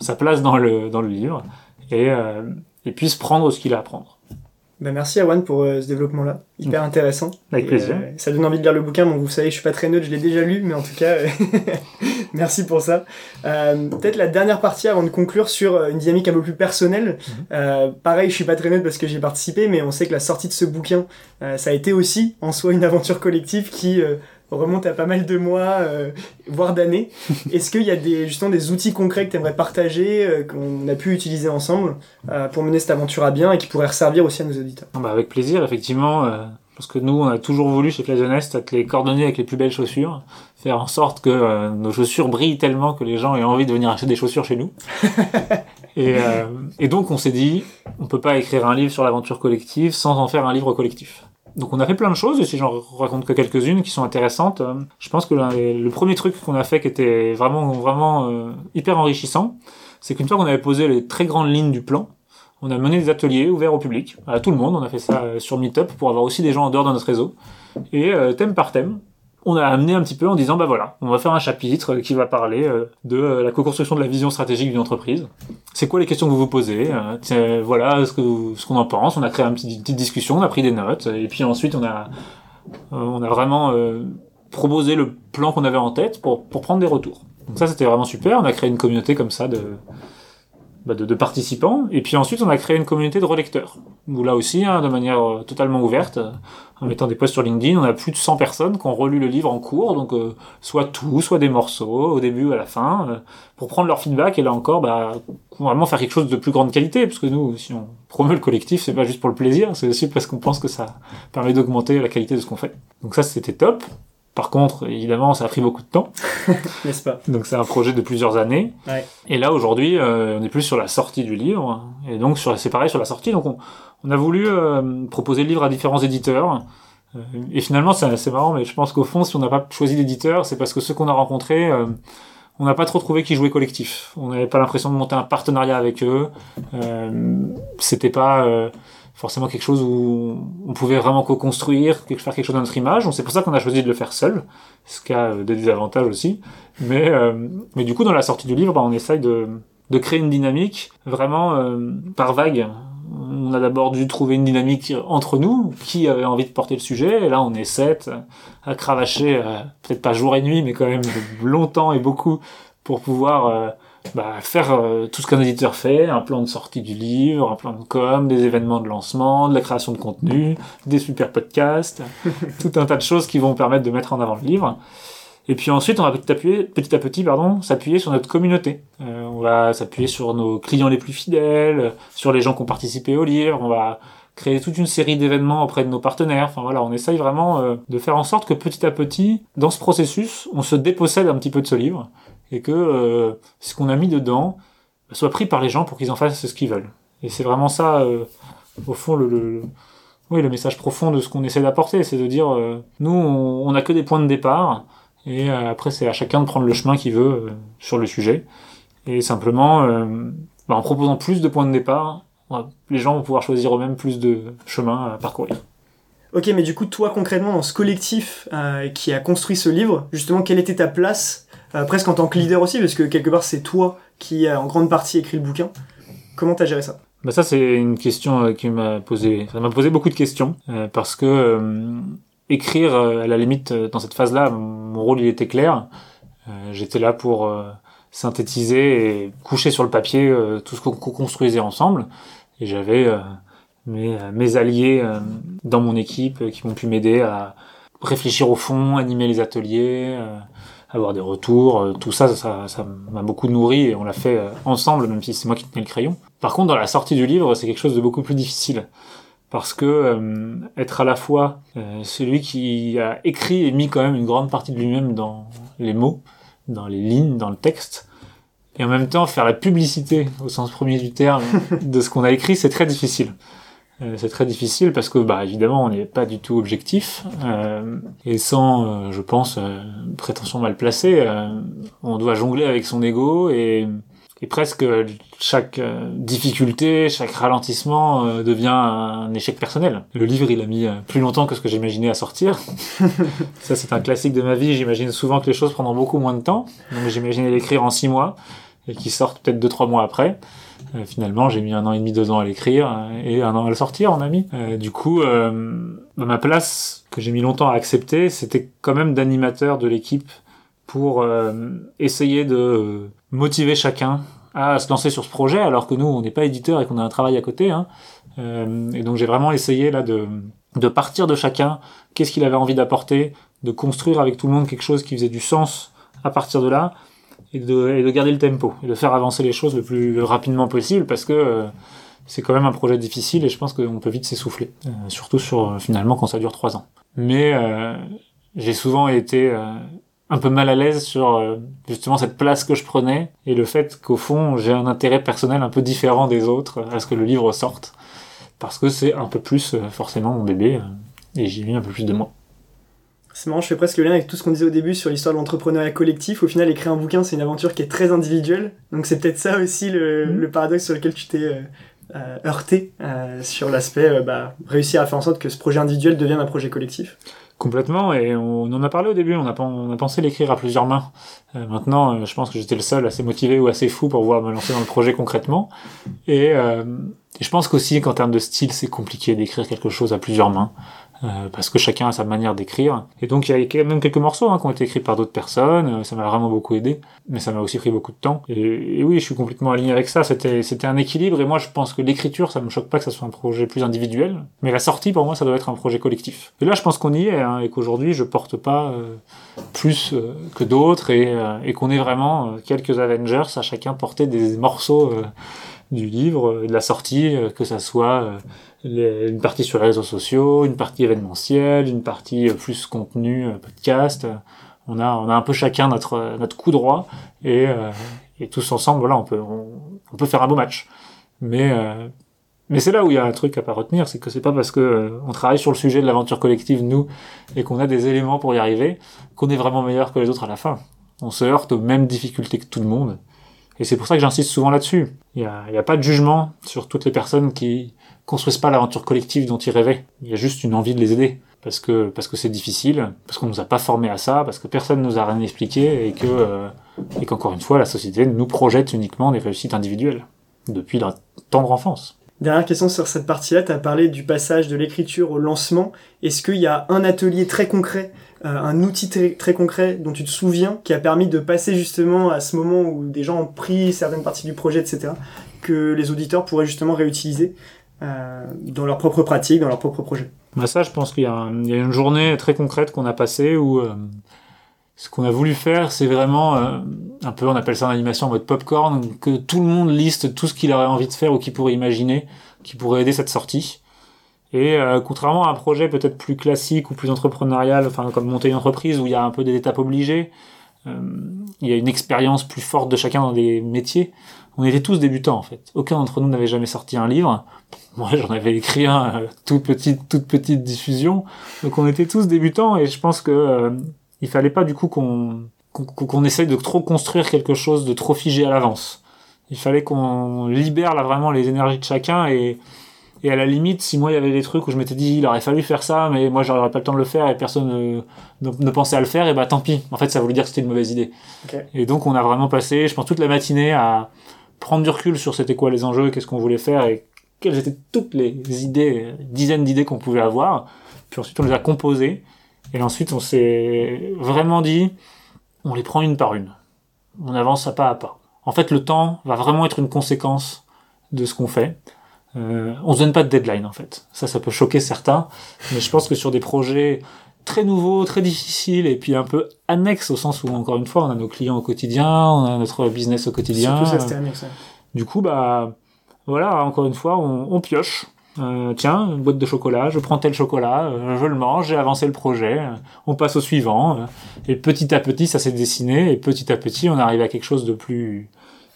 sa place dans le, dans le livre et, et puisse prendre ce qu'il a à prendre. Ben merci Awan pour ce développement-là, hyper intéressant. Avec plaisir. ça donne envie de lire le bouquin, donc vous savez, je suis pas très neutre, je l'ai déjà lu, mais en tout cas, merci pour ça. Peut-être la dernière partie avant de conclure sur une dynamique un peu plus personnelle. Mhm. pareil, je suis pas très neutre parce que j'ai participé, mais on sait que la sortie de ce bouquin, ça a été aussi en soi une aventure collective qui remonte à pas mal de mois, euh, voire d'années. Est-ce qu'il y a des, justement des outils concrets que tu aimerais partager, euh, qu'on a pu utiliser ensemble euh, pour mener cette aventure à bien et qui pourraient resservir aussi à nos auditeurs? Ah bah Avec plaisir, effectivement. parce que nous, on a toujours voulu chez Plaisonnest être les cordonniers avec les plus belles chaussures, faire en sorte que nos chaussures brillent tellement que les gens aient envie de venir acheter des chaussures chez nous. et, et donc, on s'est dit, on peut pas écrire un livre sur l'aventure collective sans en faire un livre collectif. Donc on a fait plein de choses, et si j'en raconte que quelques-unes qui sont intéressantes, euh, je pense que le premier truc qu'on a fait qui était vraiment, vraiment euh, hyper enrichissant, c'est qu'une fois qu'on avait posé les très grandes lignes du plan, on a mené des ateliers ouverts au public, à tout le monde, on a fait ça euh, sur Meetup pour avoir aussi des gens en dehors de notre réseau, et thème par thème, on a amené un petit peu en disant bah voilà, on va faire un chapitre qui va parler euh, de euh, la co-construction de la vision stratégique d'une entreprise. C'est quoi les questions que vous vous posez euh, Voilà ce que ce qu'on en pense. On a créé une petite, discussion, on a pris des notes et puis ensuite on a on a vraiment proposé le plan qu'on avait en tête pour pour prendre des retours. Donc ça c'était vraiment super. On a créé une communauté comme ça de bah, de, participants. Et puis ensuite, on a créé une communauté de relecteurs. Où là aussi, hein, de manière euh, totalement ouverte, euh, en mettant des posts sur LinkedIn, on a plus de 100 personnes qui ont relu le livre en cours, donc euh, soit tout, soit des morceaux, au début, à la fin, pour prendre leur feedback et là encore, bah, vraiment faire quelque chose de plus grande qualité, parce que nous, si on promeut le collectif, c'est pas juste pour le plaisir, c'est aussi parce qu'on pense que ça permet d'augmenter la qualité de ce qu'on fait. Donc ça, c'était top. Par contre, évidemment, ça a pris beaucoup de temps. N'est-ce pas? Donc c'est un projet de plusieurs années. Ouais. Et là, aujourd'hui, euh, on est plus sur la sortie du livre. Et donc, c'est pareil sur la sortie. Donc, on, a voulu euh, proposer le livre à différents éditeurs. Euh, et finalement, c'est assez marrant, mais je pense qu'au fond, si on n'a pas choisi d'éditeur, c'est parce que ceux qu'on a rencontrés, on n'a pas trop trouvé qu'ils jouaient collectif. On n'avait pas l'impression de monter un partenariat avec eux. C'était pas forcément quelque chose où on pouvait vraiment co-construire, faire quelque chose dans notre image. C'est pour ça qu'on a choisi de le faire seul, ce qui a euh, des désavantages aussi. Mais, euh, mais du coup, dans la sortie du livre, bah, on essaye de, de créer une dynamique vraiment euh, par vague. On a d'abord dû trouver une dynamique entre nous, qui avait envie de porter le sujet, et là on est sept à cravacher, peut-être pas jour et nuit, mais quand même longtemps et beaucoup pour pouvoir bah, faire euh, tout ce qu'un éditeur fait, un plan de sortie du livre, un plan de com, des événements de lancement, de la création de contenu, des super podcasts, tout un tas de choses qui vont permettre de mettre en avant le livre. Et puis ensuite, on va petit à petit, petit, à petit pardon, s'appuyer sur notre communauté. Euh, on va s'appuyer sur nos clients les plus fidèles, sur les gens qui ont participé au livre. On va créer toute une série d'événements auprès de nos partenaires. Enfin voilà, on essaye vraiment euh, de faire en sorte que petit à petit, dans ce processus, on se dépossède un petit peu de ce livre et que euh, ce qu'on a mis dedans soit pris par les gens pour qu'ils en fassent ce qu'ils veulent. Et c'est vraiment ça, euh, au fond, le, le, oui, le message profond de ce qu'on essaie d'apporter, c'est de dire, euh, nous, on n'a que des points de départ, et après, c'est à chacun de prendre le chemin qu'il veut sur le sujet. Et simplement, bah, en proposant plus de points de départ, les gens vont pouvoir choisir eux-mêmes plus de chemins à parcourir. Ok, mais du coup, toi concrètement, dans ce collectif qui a construit ce livre, justement, quelle était ta place euh, presque en tant que leader aussi, parce que quelque part c'est toi qui a en grande partie écrit le bouquin. Comment t'as géré ça? Bah ça c'est une question euh, qui m'a posé, ça m'a posé beaucoup de questions euh, parce que écrire à la limite dans cette phase-là, mon rôle il était clair. J'étais là pour synthétiser et coucher sur le papier tout ce qu'on construisait ensemble et j'avais mes, mes alliés dans mon équipe qui m'ont pu m'aider à réfléchir au fond, animer les ateliers, avoir des retours, euh, tout ça, ça, ça m'a beaucoup nourri et on l'a fait euh, ensemble, même si c'est moi qui tenais le crayon. Par contre, dans la sortie du livre, c'est quelque chose de beaucoup plus difficile parce que euh, être à la fois celui qui a écrit et mis quand même une grande partie de lui-même dans les mots, dans les lignes, dans le texte, et en même temps faire la publicité au sens premier du terme de ce qu'on a écrit, c'est très difficile. Euh, c'est très difficile parce que, bah, évidemment, on n'est pas du tout objectif euh, et sans, euh, je pense, prétention mal placée, on doit jongler avec son ego et, et presque chaque difficulté, chaque ralentissement devient un échec personnel. Le livre, il a mis plus longtemps que ce que j'imaginais à sortir. Ça, c'est un classique de ma vie. J'imagine souvent que les choses prendront beaucoup moins de temps. Donc, j'imaginais l'écrire en six mois et qu'il sorte peut-être deux, trois mois après. Finalement, j'ai mis un an et demi, deux ans à l'écrire et un an à le sortir, on a mis. du coup, ma place que j'ai mis longtemps à accepter, c'était quand même d'animateur de l'équipe pour essayer de motiver chacun à se lancer sur ce projet, alors que nous, on n'est pas éditeur et qu'on a un travail à côté. Hein. Euh, et donc j'ai vraiment essayé là de, de partir de chacun, qu'est-ce qu'il avait envie d'apporter, de construire avec tout le monde quelque chose qui faisait du sens à partir de là, et de, et de garder le tempo, et de faire avancer les choses le plus rapidement possible, parce que euh, c'est quand même un projet difficile, et je pense qu'on peut vite s'essouffler, euh, surtout sur finalement quand ça dure trois ans. Mais j'ai souvent été un peu mal à l'aise sur euh, justement cette place que je prenais et le fait qu'au fond j'ai un intérêt personnel un peu différent des autres à ce que le livre sorte parce que c'est un peu plus euh, forcément mon bébé euh, et j'y mis un peu plus de moi. C'est marrant, je fais presque le lien avec tout ce qu'on disait au début sur l'histoire de l'entrepreneuriat collectif. Au final, écrire un bouquin, c'est une aventure qui est très individuelle. Donc c'est peut-être ça aussi le, mmh. le, paradoxe sur lequel tu t'es heurté sur l'aspect bah, réussir à faire en sorte que ce projet individuel devienne un projet collectif. Complètement, et on, en a parlé au début, on a, on a pensé l'écrire à plusieurs mains. Euh, maintenant, euh, je pense que j'étais le seul assez motivé ou assez fou pour pouvoir me lancer dans le projet concrètement. Et, euh, et je pense qu'aussi qu'en termes de style, c'est compliqué d'écrire quelque chose à plusieurs mains. Euh, parce que chacun a sa manière d'écrire. Et donc il y a même quelques morceaux hein, qui ont été écrits par d'autres personnes, euh, ça m'a vraiment beaucoup aidé, mais ça m'a aussi pris beaucoup de temps. Et, oui, je suis complètement aligné avec ça, c'était un équilibre, et moi je pense que l'écriture, ça me choque pas que ça soit un projet plus individuel, mais la sortie pour moi ça doit être un projet collectif. Et là je pense qu'on y est, hein, et qu'aujourd'hui je porte pas euh, plus que d'autres, et, et qu'on est vraiment quelques Avengers à chacun porter des morceaux du livre, de la sortie, que ça soit une partie sur les réseaux sociaux, une partie événementielle, une partie euh, plus contenu, euh, podcast. On a, on a un peu chacun notre, notre coup droit et, euh, et tous ensemble, voilà, on peut, on, peut faire un beau match. Mais, mais c'est là où il y a un truc à pas retenir, c'est que c'est pas parce que on travaille sur le sujet de l'aventure collective nous et qu'on a des éléments pour y arriver qu'on est vraiment meilleur que les autres à la fin. On se heurte aux mêmes difficultés que tout le monde. Et c'est pour ça que j'insiste souvent là-dessus. Il n'y a, pas de jugement sur toutes les personnes qui, construisent pas l'aventure collective dont ils rêvaient. Il y a juste une envie de les aider. Parce que, c'est difficile, parce qu'on nous a pas formés à ça, parce que personne nous a rien expliqué et que, euh, et qu'encore une fois, la société nous projette uniquement des réussites individuelles. Depuis la tendre enfance. Dernière question sur cette partie-là, tu as parlé du passage de l'écriture au lancement. Est-ce qu'il y a un atelier très concret, un outil très, très, concret dont tu te souviens qui a permis de passer justement à ce moment où des gens ont pris certaines parties du projet, etc., que les auditeurs pourraient justement réutiliser euh, dans leur propre pratique, dans leur propre projet. Bah ça, je pense qu'il y, y, a une journée très concrète qu'on a passée où euh, ce qu'on a voulu faire, c'est vraiment euh, un peu, on appelle ça en animation en mode popcorn, que tout le monde liste tout ce qu'il aurait envie de faire ou qu'il pourrait imaginer, qui pourrait aider cette sortie. Et contrairement à un projet peut-être plus classique ou plus entrepreneurial, enfin comme monter une entreprise où il y a un peu des étapes obligées, il y a une expérience plus forte de chacun dans des métiers on était tous débutants en fait. Aucun d'entre nous n'avait jamais sorti un livre. Moi, j'en avais écrit un, euh, toute petite, toute petite diffusion. Donc, on était tous débutants et je pense que euh, il fallait pas du coup qu'on qu'on essaye de trop construire quelque chose de trop figé à l'avance. Il fallait qu'on libère là vraiment les énergies de chacun et et à la limite, si moi il y avait des trucs où je m'étais dit il aurait fallu faire ça, mais moi j'aurais pas le temps de le faire et personne ne, ne, pensait à le faire, et bah tant pis. En fait, ça voulait dire que c'était une mauvaise idée. Et donc on a vraiment passé, je pense, toute la matinée à, prendre du recul sur c'était quoi les enjeux, qu'est-ce qu'on voulait faire et quelles étaient toutes les idées, dizaines d'idées qu'on pouvait avoir. Puis ensuite on les a composées et ensuite on s'est vraiment dit on les prend une par une. On avance à pas à pas. En fait le temps va vraiment être une conséquence de ce qu'on fait. Euh, on se donne pas de deadline en fait. Ça, ça peut choquer certains, mais je pense que sur des projets très nouveau, très difficile et puis un peu annexe au sens où encore une fois on a nos clients au quotidien, on a notre business au quotidien. Surtout ça, annexe, Du coup bah voilà encore une fois on, on pioche. Euh, tiens, une boîte de chocolat, je prends tel chocolat, euh, je le mange, j'ai avancé le projet, euh, on passe au suivant, euh, et petit à petit ça s'est dessiné, et petit à petit on arrive à quelque chose de plus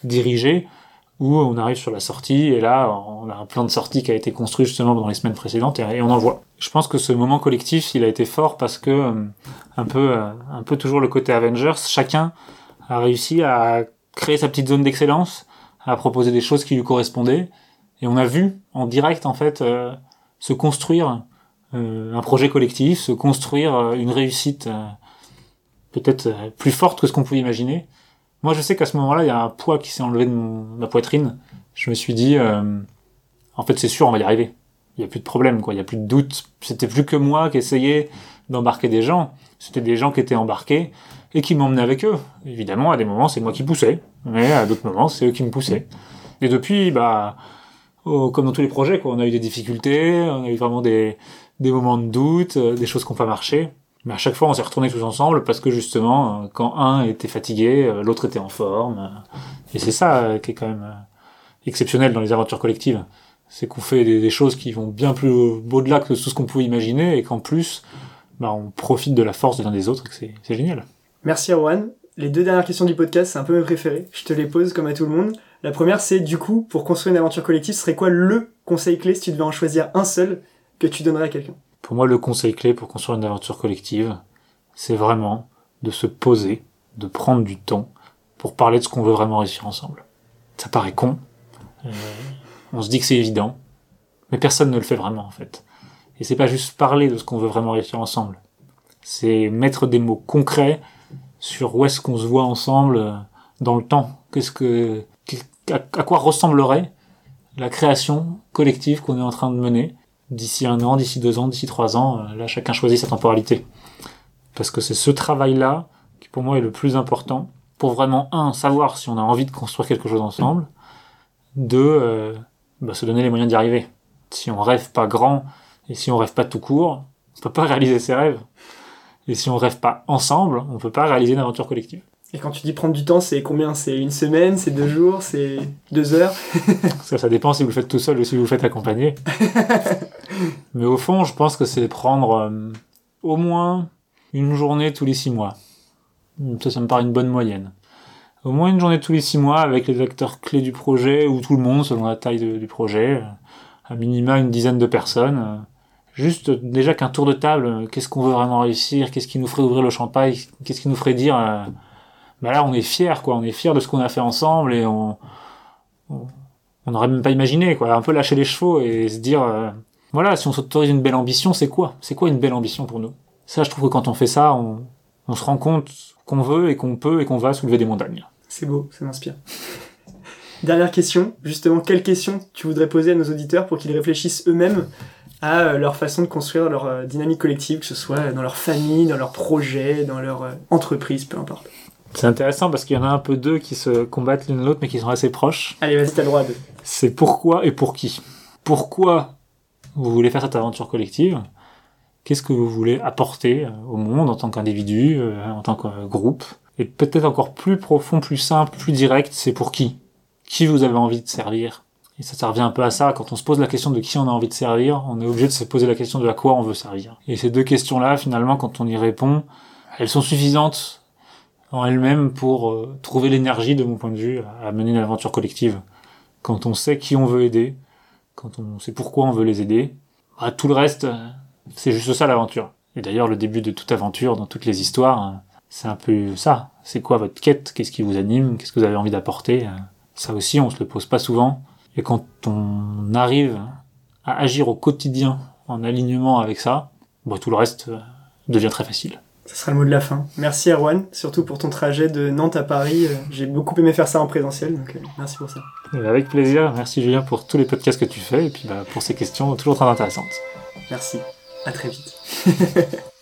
dirigé, où on arrive sur la sortie et là on a un plan de sortie qui a été construit justement dans les semaines précédentes et, on en voit. Je pense que ce moment collectif il a été fort parce que euh, un peu euh, un peu toujours le côté Avengers, chacun a réussi à créer sa petite zone d'excellence à proposer des choses qui lui correspondaient. Et on a vu en direct en fait euh, se construire un projet collectif, se construire une réussite peut-être plus forte que ce qu'on pouvait imaginer. Moi, je sais qu'à ce moment-là, il y a un poids qui s'est enlevé de ma poitrine. Je me suis dit, en fait, c'est sûr, on va y arriver. Il n'y a plus de problème, quoi. Il n'y a plus de doute. C'était plus que moi qui essayais d'embarquer des gens. C'était des gens qui étaient embarqués et qui m'emmenaient avec eux. Évidemment, à des moments, c'est moi qui poussais, mais à d'autres moments, c'est eux qui me poussaient. Et depuis, bah, oh, comme dans tous les projets, quoi, on a eu des difficultés, on a eu vraiment des, des moments de doute, euh, des choses qui n'ont pas marché. Mais à chaque fois, on s'est retournés tous ensemble parce que justement, euh, quand un était fatigué, euh, l'autre était en forme. Et c'est ça qui est quand même exceptionnel dans les aventures collectives. C'est qu'on fait des, choses qui vont bien plus au-delà que tout ce qu'on pouvait imaginer et qu'en plus, bah, on profite de la force de l'un des autres et c'est génial. Merci Erwan. Les deux dernières questions du podcast, c'est un peu mes préférées. Je te les pose comme à tout le monde. La première, c'est du coup, pour construire une aventure collective, ce serait quoi le conseil clé si tu devais en choisir un seul que tu donnerais à quelqu'un? Pour moi, le conseil clé pour construire une aventure collective, c'est vraiment de se poser, de prendre du temps pour parler de ce qu'on veut vraiment réussir ensemble. Ça paraît con. Euh, on se dit que c'est évident, mais personne ne le fait vraiment en fait. Et c'est pas juste parler de ce qu'on veut vraiment réussir ensemble. C'est mettre des mots concrets sur où est-ce qu'on se voit ensemble euh, dans le temps. Qu'est-ce que, à, quoi ressemblerait la création collective qu'on est en train de mener d'ici un an, d'ici deux ans, d'ici trois ans. Euh, là, chacun choisit sa temporalité. Parce que c'est ce travail-là qui, pour moi, est le plus important pour vraiment, un, savoir si on a envie de construire quelque chose ensemble, deux, euh, bah, se donner les moyens d'y arriver. Si on rêve pas grand et si on rêve pas tout court, on peut pas réaliser ses rêves. Et si on rêve pas ensemble, on peut pas réaliser une aventure collective. Et quand tu dis prendre du temps, c'est combien? C'est une semaine, c'est deux jours, c'est deux heures? Ça, ça dépend si vous le faites tout seul ou si vous le faites accompagné. Mais au fond, je pense que c'est prendre euh, au moins une journée tous les six mois. Ça, ça me paraît une bonne moyenne. Au moins une journée tous les six mois avec les acteurs clés du projet ou tout le monde selon la taille du projet. À minima une dizaine de personnes Juste déjà qu'un tour de table, euh, qu'est-ce qu'on veut vraiment réussir, qu'est-ce qui nous ferait ouvrir le champagne, qu'est-ce qui nous ferait dire, euh, bah là on est fier quoi, on est fier de ce qu'on a fait ensemble et on, on n'aurait même pas imaginé quoi, un peu lâcher les chevaux et se dire, euh, voilà, si on s'autorise une belle ambition, c'est quoi? C'est quoi une belle ambition pour nous? Ça, je trouve que quand on fait ça, on, on se rend compte qu'on veut et qu'on peut et qu'on va soulever des montagnes. C'est beau, ça m'inspire. Dernière question, justement, quelle question tu voudrais poser à nos auditeurs pour qu'ils réfléchissent eux-mêmes à euh, leur façon de construire leur euh, dynamique collective, que ce soit dans leur famille, dans leur projet, dans leur entreprise, peu importe? C'est intéressant parce qu'il y en a un peu deux qui se combattent l'une l'autre mais qui sont assez proches. Allez, vas-y, t'as le droit de. C'est pourquoi et pour qui? Pourquoi vous voulez faire cette aventure collective? Qu'est-ce que vous voulez apporter au monde en tant qu'individu, en tant que groupe? Et peut-être encore plus profond, plus simple, plus direct, c'est pour qui? Qui vous avez envie de servir? Et ça, ça revient un peu à ça. Quand on se pose la question de qui on a envie de servir, on est obligé de se poser la question de à quoi on veut servir. Et ces deux questions-là, finalement, quand on y répond, elles sont suffisantes en elles-mêmes pour euh, trouver l'énergie, de mon point de vue, à mener une aventure collective. Quand on sait qui on veut aider, quand on sait pourquoi on veut les aider, bah, tout le reste, euh, c'est juste ça l'aventure. Et d'ailleurs, le début de toute aventure, dans toutes les histoires, euh, c'est un peu ça. C'est quoi votre quête? Qu'est-ce qui vous anime? Qu'est-ce que vous avez envie d'apporter? Ça aussi, on se le pose pas souvent. Et quand on arrive à agir au quotidien en alignement avec ça, bah, tout le reste devient très facile. Ce sera le mot de la fin. Merci Erwan, surtout pour ton trajet de Nantes à Paris. Euh, j'ai beaucoup aimé faire ça en présentiel, donc euh, merci pour ça. Avec plaisir. Merci Julien pour tous les podcasts que tu fais et puis bah, pour ces questions toujours très intéressantes. Merci. À très vite.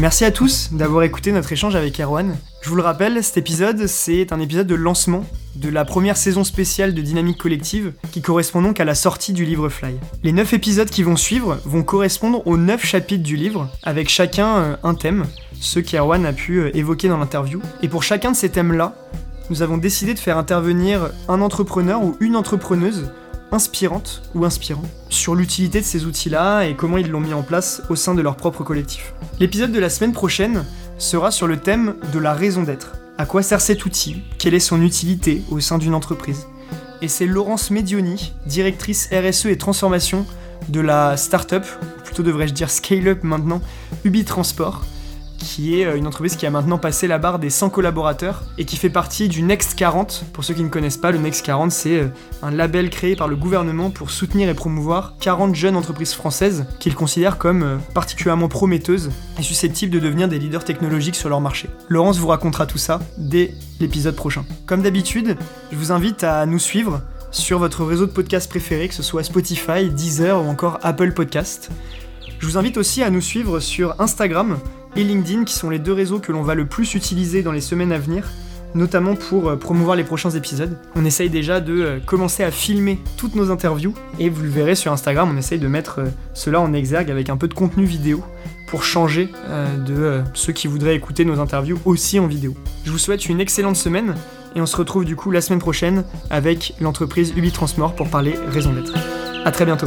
Merci à tous d'avoir écouté notre échange avec Erwan. Je vous le rappelle, cet épisode, c'est un épisode de lancement de la première saison spéciale de Dynamique Collective, qui correspond donc à la sortie du livre Fly. Les 9 épisodes qui vont suivre vont correspondre aux 9 chapitres du livre, avec chacun euh, un thème, ceux qu'Erwan a pu euh, évoquer dans l'interview. Et pour chacun de ces thèmes-là, nous avons décidé de faire intervenir un entrepreneur ou une entrepreneuse inspirante ou inspirant sur l'utilité de ces outils-là et comment ils l'ont mis en place au sein de leur propre collectif. L'épisode de la semaine prochaine sera sur le thème de la raison d'être. À quoi sert cet outil? Quelle est son utilité au sein d'une entreprise? Et c'est Laurence Medioni, directrice RSE et transformation de la startup, plutôt devrais-je dire scale-up maintenant, Ubi Transport, qui est euh, une entreprise qui a maintenant passé la barre des 100 collaborateurs et qui fait partie du Next 40. Pour ceux qui ne connaissent pas, le Next 40, c'est euh, un label créé par le gouvernement pour soutenir et promouvoir 40 jeunes entreprises françaises qu'il considère comme euh, particulièrement prometteuses et susceptibles de devenir des leaders technologiques sur leur marché. Laurence vous racontera tout ça dès l'épisode prochain. Comme d'habitude, je vous invite à nous suivre sur votre réseau de podcasts préféré, que ce soit Spotify, Deezer ou encore Apple Podcast. Je vous invite aussi à nous suivre sur Instagram et LinkedIn, qui sont les deux réseaux que l'on va le plus utiliser dans les semaines à venir, notamment pour euh, promouvoir les prochains épisodes. On essaye déjà de euh, commencer à filmer toutes nos interviews, et vous le verrez sur Instagram, on essaye de mettre euh, cela en exergue avec un peu de contenu vidéo pour changer de ceux qui voudraient écouter nos interviews aussi en vidéo. Je vous souhaite une excellente semaine, et on se retrouve du coup la semaine prochaine avec l'entreprise Ubi Transmore pour parler raison d'être. A très bientôt